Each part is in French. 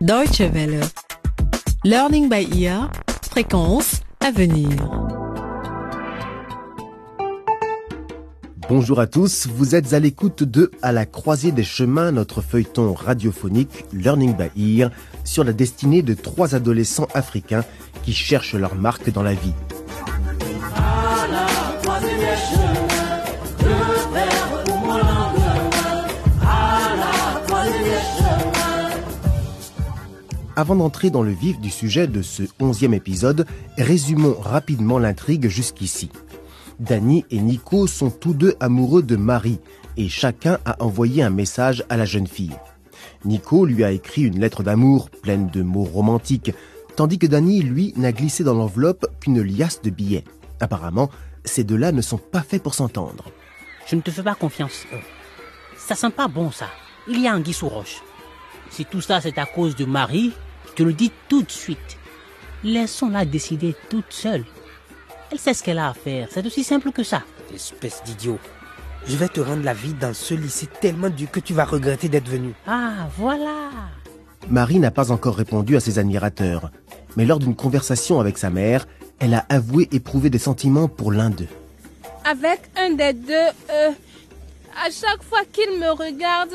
Deutsche Welle. Learning by ear. Fréquence à venir. Bonjour à tous, vous êtes à l'écoute de À la croisée des chemins, notre feuilleton radiophonique Learning by Ear sur la destinée de trois adolescents africains qui cherchent leur marque dans la vie. Avant d'entrer dans le vif du sujet de ce onzième épisode, résumons rapidement l'intrigue jusqu'ici. Danny et Nico sont tous deux amoureux de Marie et chacun a envoyé un message à la jeune fille. Nico lui a écrit une lettre d'amour pleine de mots romantiques, tandis que Danny, lui, n'a glissé dans l'enveloppe qu'une liasse de billets. Apparemment, ces deux-là ne sont pas faits pour s'entendre. Je ne te fais pas confiance. Ça sent pas bon, ça. Il y a un sous roche. Si tout ça c'est à cause de Marie, je te le dis tout de suite. Laissons-la décider toute seule. Elle sait ce qu'elle a à faire. C'est aussi simple que ça. Espèce d'idiot. Je vais te rendre la vie dans ce lycée tellement dur que tu vas regretter d'être venu. Ah, voilà. Marie n'a pas encore répondu à ses admirateurs, mais lors d'une conversation avec sa mère, elle a avoué éprouver des sentiments pour l'un d'eux. Avec un des deux, euh, à chaque fois qu'il me regarde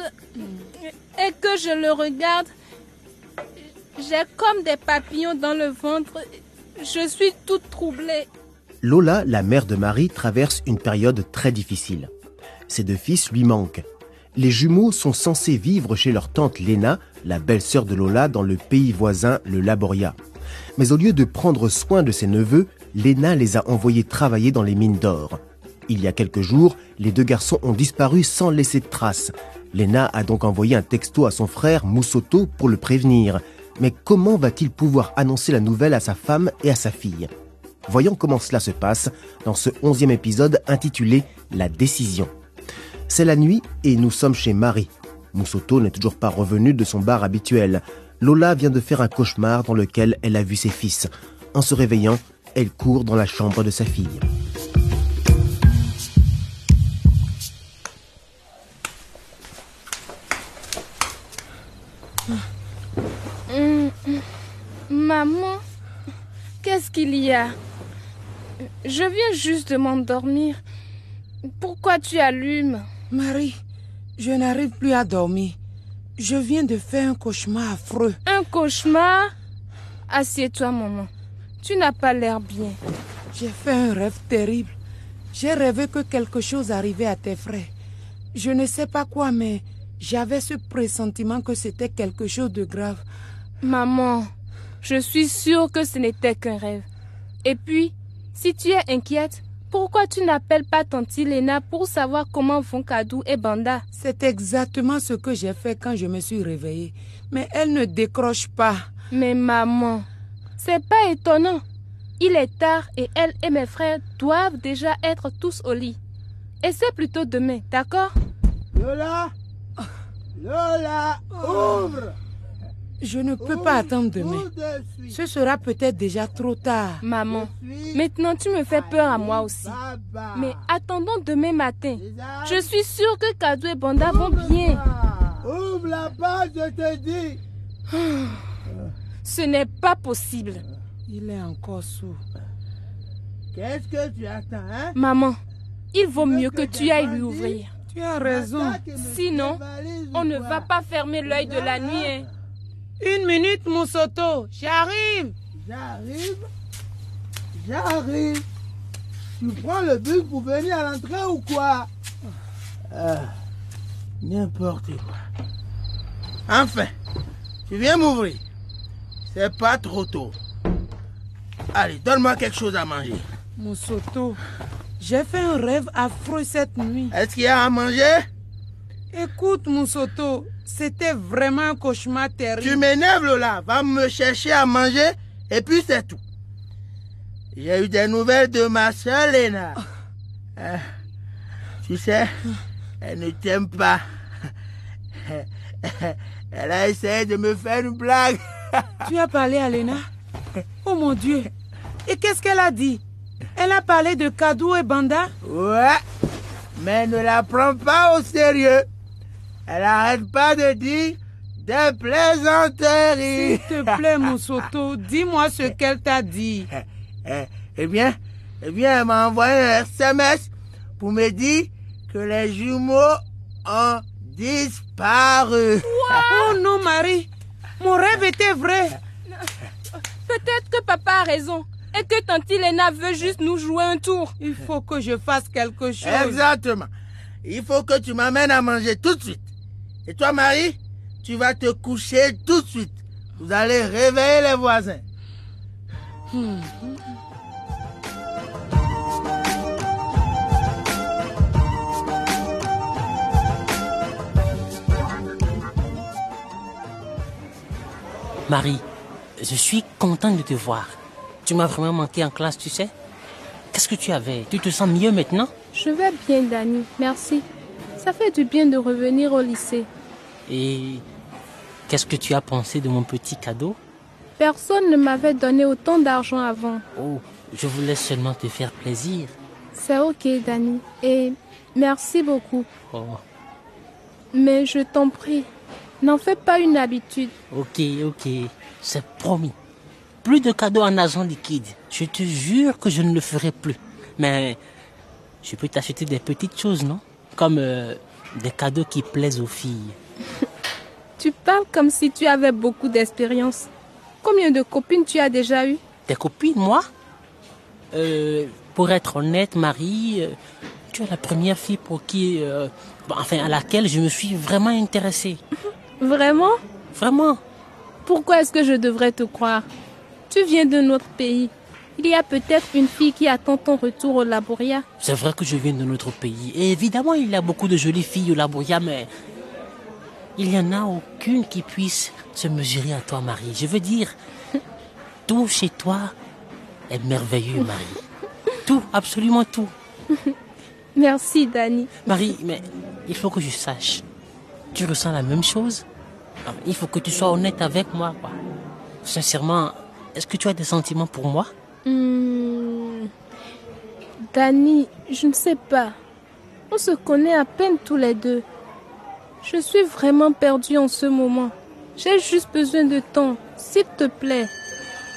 et que je le regarde, j'ai comme des papillons dans le ventre. Je suis toute troublée. Lola, la mère de Marie, traverse une période très difficile. Ses deux fils lui manquent. Les jumeaux sont censés vivre chez leur tante Léna, la belle-sœur de Lola, dans le pays voisin, le Laboria. Mais au lieu de prendre soin de ses neveux, Léna les a envoyés travailler dans les mines d'or. Il y a quelques jours, les deux garçons ont disparu sans laisser de traces. Léna a donc envoyé un texto à son frère Moussoto pour le prévenir. Mais comment va-t-il pouvoir annoncer la nouvelle à sa femme et à sa fille? Voyons comment cela se passe dans ce onzième épisode intitulé La décision. C'est la nuit et nous sommes chez Marie. Moussoto n'est toujours pas revenu de son bar habituel. Lola vient de faire un cauchemar dans lequel elle a vu ses fils. En se réveillant, elle court dans la chambre de sa fille. Qu'il y a Je viens juste de m'endormir. Pourquoi tu allumes? Marie, je n'arrive plus à dormir. Je viens de faire un cauchemar affreux. Un cauchemar? Assieds-toi, maman. Tu n'as pas l'air bien. J'ai fait un rêve terrible. J'ai rêvé que quelque chose arrivait à tes frères. Je ne sais pas quoi, mais j'avais ce pressentiment que c'était quelque chose de grave. Maman, je suis sûre que ce n'était qu'un rêve. Et puis, si tu es inquiète, pourquoi tu n'appelles pas tante Lena pour savoir comment vont Kadou et Banda? C'est exactement ce que j'ai fait quand je me suis réveillée. Mais elle ne décroche pas. Mais maman, c'est pas étonnant. Il est tard et elle et mes frères doivent déjà être tous au lit. Et c'est plutôt demain, d'accord? Lola? Lola Ouvre Je ne peux pas attendre demain. Ce sera peut-être déjà trop tard. Maman, maintenant tu me fais peur à moi aussi. Mais attendons demain matin. Je suis sûre que Kadou et Banda vont bien. Ouvre la porte, je te dis Ce n'est pas possible. Il est encore sourd. Qu'est-ce que tu attends, hein? Maman, il vaut mieux que tu ailles lui ouvrir. Tu as raison. Sinon, on ne va pas fermer l'œil de la nuit. hein. Une minute, Moussoto. J'arrive. J'arrive J'arrive Tu prends le bus pour venir à l'entrée ou quoi? Ah, N'importe quoi. Enfin, tu viens m'ouvrir. C'est pas trop tôt. Allez, donne-moi quelque chose à manger. Moussoto, j'ai fait un rêve affreux cette nuit. Est-ce qu'il y a à manger? Écoute, Moussoto, c'était vraiment un cauchemar terrible. Tu m'énerves, Lola. Va me chercher à manger et puis c'est tout. J'ai eu des nouvelles de ma soeur, Léna. Euh, tu sais, elle ne t'aime pas. Elle a essayé de me faire une blague. Tu as parlé à Lena Oh mon Dieu. Et qu'est-ce qu'elle a dit? Elle a parlé de Kadou et Banda? Ouais, mais ne la prends pas au sérieux. Elle arrête pas de dire Des plaisanteries. S'il te plaît, Moussoto, dis-moi ce qu'elle t'a dit. Eh, eh bien, eh bien, elle m'a envoyé un SMS pour me dire que les jumeaux ont disparu. Oh non, Marie, mon rêve était vrai. Peut-être que papa a raison et que tante Lena veut juste nous jouer un tour. Il faut que je fasse quelque chose. Exactement. Il faut que tu m'amènes à manger tout de suite. Et toi, Marie, tu vas te coucher tout de suite. Vous allez réveiller les voisins. Marie, je suis contente de te voir. Tu m'as vraiment manqué en classe, tu sais. Qu'est-ce que tu avais? Tu te sens mieux maintenant? Je vais bien, Dani. Merci. Ça fait du bien de revenir au lycée. Et qu'est-ce que tu as pensé de mon petit cadeau? Personne ne m'avait donné autant d'argent avant. Oh, je voulais seulement te faire plaisir. C'est ok, Dani. Et merci beaucoup. Oh, Mais je t'en prie, n'en fais pas une habitude. ok, ok, c'est promis. Plus de cadeaux en argent liquide. Je te jure que je ne le ferai plus. Mais je peux t'acheter des petites choses, non? Comme euh, des cadeaux qui plaisent aux filles. Tu parles comme si tu avais beaucoup d'expérience. Combien de copines tu as déjà eues? Tes copines, moi? Euh, Pour être honnête, Marie, euh, tu es la première fille pour qui, euh, enfin, à laquelle je me suis vraiment intéressé. Vraiment? Vraiment. Pourquoi est-ce que je devrais te croire? Tu viens de notre pays. Il y a peut-être une fille qui attend ton retour au Laboria. C'est vrai que je viens de notre pays. Et évidemment, il y a beaucoup de jolies filles au Laboria, mais il n'y en a aucune qui puisse se mesurer à toi, Marie. Je veux dire, tout chez toi est merveilleux, Marie. Tout, absolument tout. Merci, Dani. Marie, mais il faut que je sache. Tu ressens la même chose? Ah, Il faut que tu sois honnête avec moi. Quoi. Sincèrement, est-ce que tu as des sentiments pour moi? Hmm. Dani, je ne sais pas. On se connaît à peine tous les deux. Je suis vraiment perdue en ce moment. J'ai juste besoin de temps, s'il te plaît.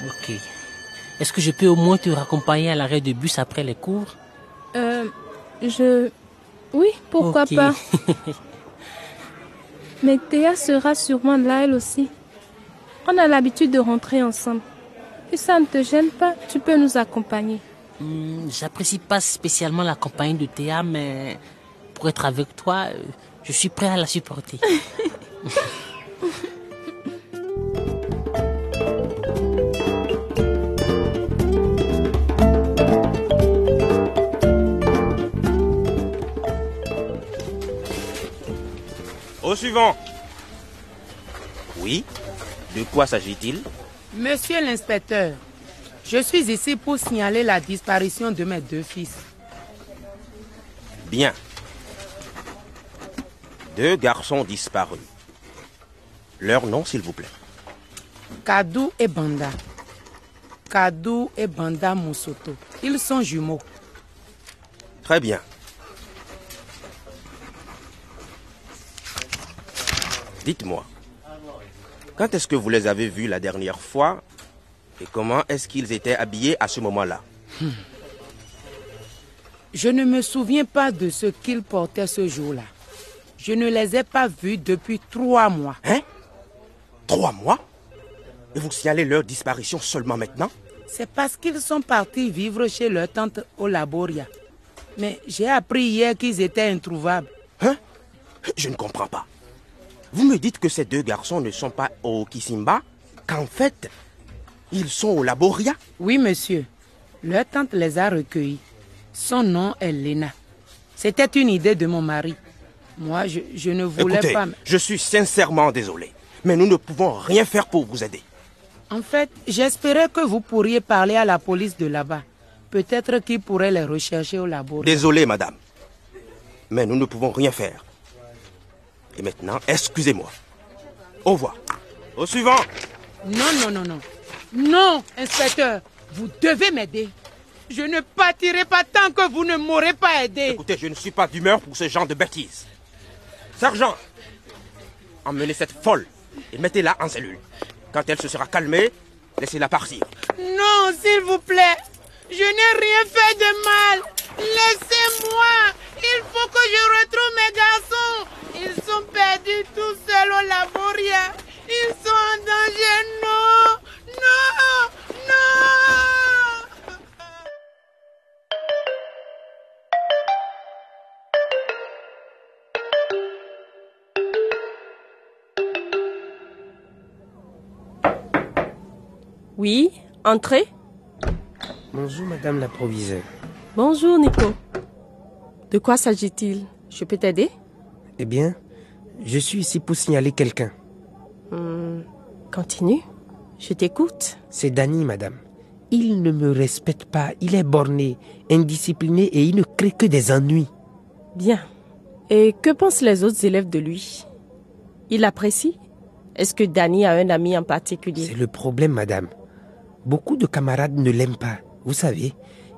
Ok. Est-ce que je peux au moins te raccompagner à l'arrêt de bus après les cours? Euh, je... Oui, pourquoi pas. Mais Théa sera sûrement là, elle aussi. On a l'habitude de rentrer ensemble. Si ça ne te gêne pas, tu peux nous accompagner. Hmm, J'apprécie pas spécialement la compagnie de Théa, mais pour être avec toi, euh, je suis prêt à la supporter. Au suivant. Oui De quoi s'agit-il? Monsieur l'inspecteur, je suis ici pour signaler la disparition de mes deux fils. Bien. Deux garçons disparus. Leur nom, s'il vous plaît. Kadou et Banda. Kadou et Banda Moussoto. Ils sont jumeaux. Très bien. Dites-moi, quand est-ce que vous les avez vus la dernière fois et comment est-ce qu'ils étaient habillés à ce moment-là? Je ne me souviens pas de ce qu'ils portaient ce jour-là. Je ne les ai pas vus depuis trois mois. Hein? Trois mois? Et vous signalez leur disparition seulement maintenant? C'est parce qu'ils sont partis vivre chez leur tante au Laboria. Mais j'ai appris hier qu'ils étaient introuvables. Hein? Je ne comprends pas. Vous me dites que ces deux garçons ne sont pas au Kisimba, qu'en fait, ils sont au Laboria? Oui, monsieur. Leur tante les a recueillis. Son nom est Lena. C'était une idée de mon mari. Moi, je, je ne voulais Écoutez, pas... je suis sincèrement désolé, mais nous ne pouvons rien faire pour vous aider. En fait, j'espérais que vous pourriez parler à la police de là-bas. Peut-être qu'ils pourraient les rechercher au Laboria. Désolé, madame, mais nous ne pouvons rien faire. Et maintenant, excusez-moi. Au revoir. Au suivant. Non, non, non, non. Non, inspecteur, vous devez m'aider. Je ne partirai pas tant que vous ne m'aurez pas aidé. Écoutez, je ne suis pas d'humeur pour ce genre de bêtises. Sergent, emmenez cette folle et mettez-la en cellule. Quand elle se sera calmée, laissez-la partir. Non, s'il vous plaît. Je n'ai rien fait de mal. Laissez-moi. Oui, entrez. Bonjour, madame la proviseure. Bonjour, Nico. De quoi s'agit-il? Je peux t'aider? Eh bien, je suis ici pour signaler quelqu'un. Hmm, Continue. Je t'écoute. C'est Danny, madame. Il ne me respecte pas. Il est borné, indiscipliné et il ne crée que des ennuis. Bien. Et que pensent les autres élèves de lui? Il apprécie? Est-ce que Danny a un ami en particulier? C'est le problème, madame. Beaucoup de camarades ne l'aiment pas. Vous savez,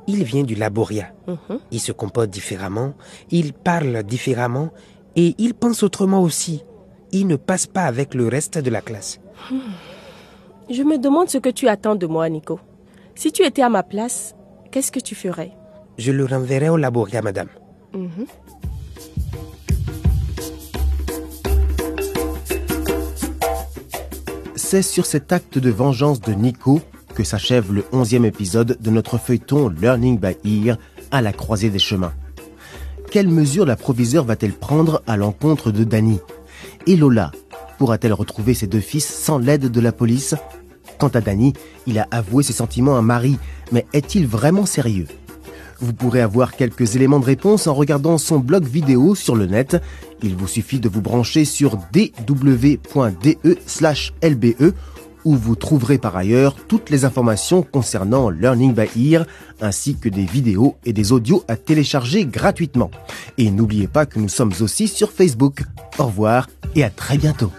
il vient du laboria. Mhm. Il se comporte différemment, il parle différemment et il pense autrement aussi. Il ne passe pas avec le reste de la classe. Je me demande ce que tu attends de moi, Nico. Si tu étais à ma place, qu'est-ce que tu ferais? Je le renverrai au laboria, madame. Mhm. C'est sur cet acte de vengeance de Nico que s'achève le onzième épisode de notre feuilleton Learning by Ear à la croisée des chemins. Quelles mesures la proviseur va-t-elle prendre à l'encontre de Danny Et Lola pourra-t-elle retrouver ses deux fils sans l'aide de la police? Quant à Danny, il a avoué ses sentiments à Marie, mais est-il vraiment sérieux? Vous pourrez avoir quelques éléments de réponse en regardant son blog vidéo sur le net. Il vous suffit de vous brancher sur dw.de/lbe où vous trouverez par ailleurs toutes les informations concernant Learning by Ear, ainsi que des vidéos et des audios à télécharger gratuitement. Et n'oubliez pas que nous sommes aussi sur Facebook. Au revoir et à très bientôt.